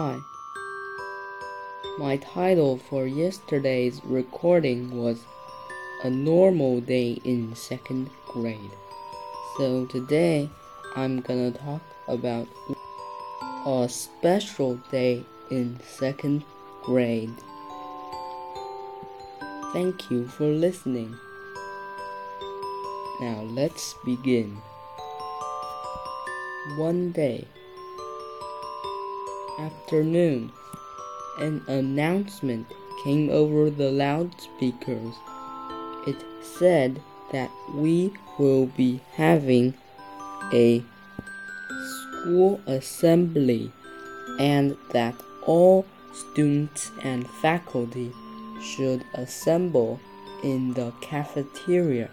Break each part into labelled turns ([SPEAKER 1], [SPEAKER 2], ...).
[SPEAKER 1] Hi. My title for yesterday's recording was A Normal Day in Second Grade. So today I'm gonna talk about a special day in second grade. Thank you for listening. Now let's begin. One day, afternoon, an announcement came over the loudspeakers. It said that we will be having a school assembly and that all students and faculty should assemble in the cafeteria.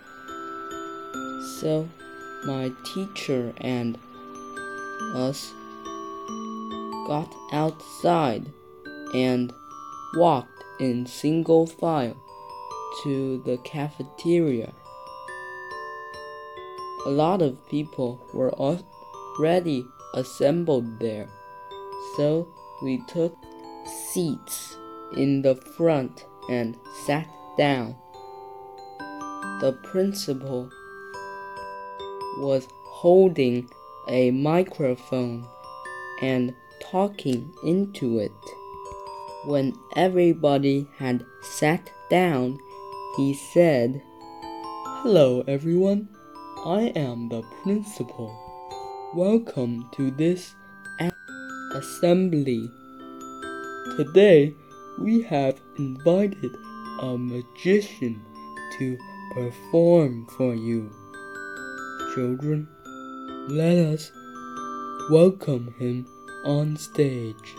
[SPEAKER 1] So, my teacher and us got outside and walked in single file to the cafeteria. A lot of people were already assembled there, so we took seats in the front and sat down. The principal was holding a microphone and talking into it. When everybody had sat down, he said, Hello, everyone. I am the principal. Welcome to this assembly. Today, we have invited a magician to perform for you. Children, let us welcome him on stage.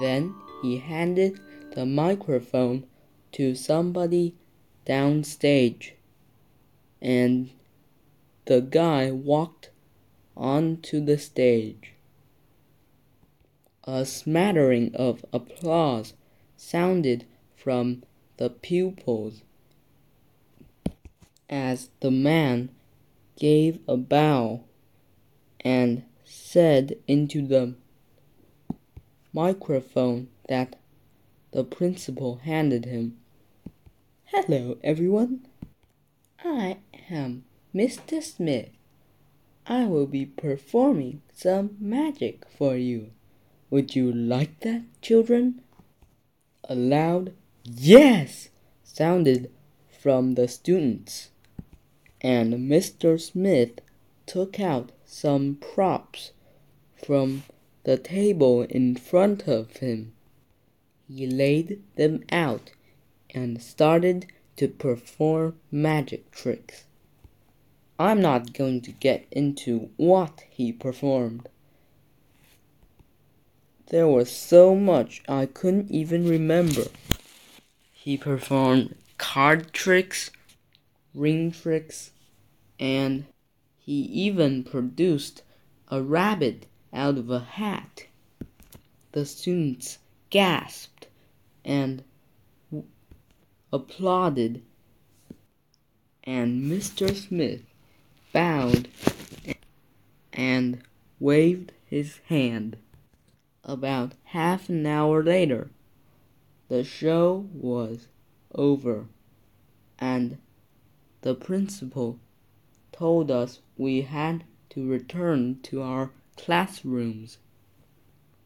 [SPEAKER 1] Then he handed the microphone to somebody downstage, and the guy walked onto the stage. A smattering of applause sounded from the pupils as the man gave a bow and said into the microphone that the principal handed him, Hello, everyone. I am Mr. Smith. I will be performing some magic for you. Would you like that, children? A loud yes sounded from the students and Mr. Smith took out some props from the table in front of him. He laid them out and started to perform magic tricks. I'm not going to get into what he performed. There was so much I couldn't even remember. He performed card tricks, ring tricks, and he even produced a rabbit out of a hat. The students gasped and applauded, and Mr. Smith bowed and waved his hand. About half an hour later, the show was over, and the principal told us we had to return to our classrooms.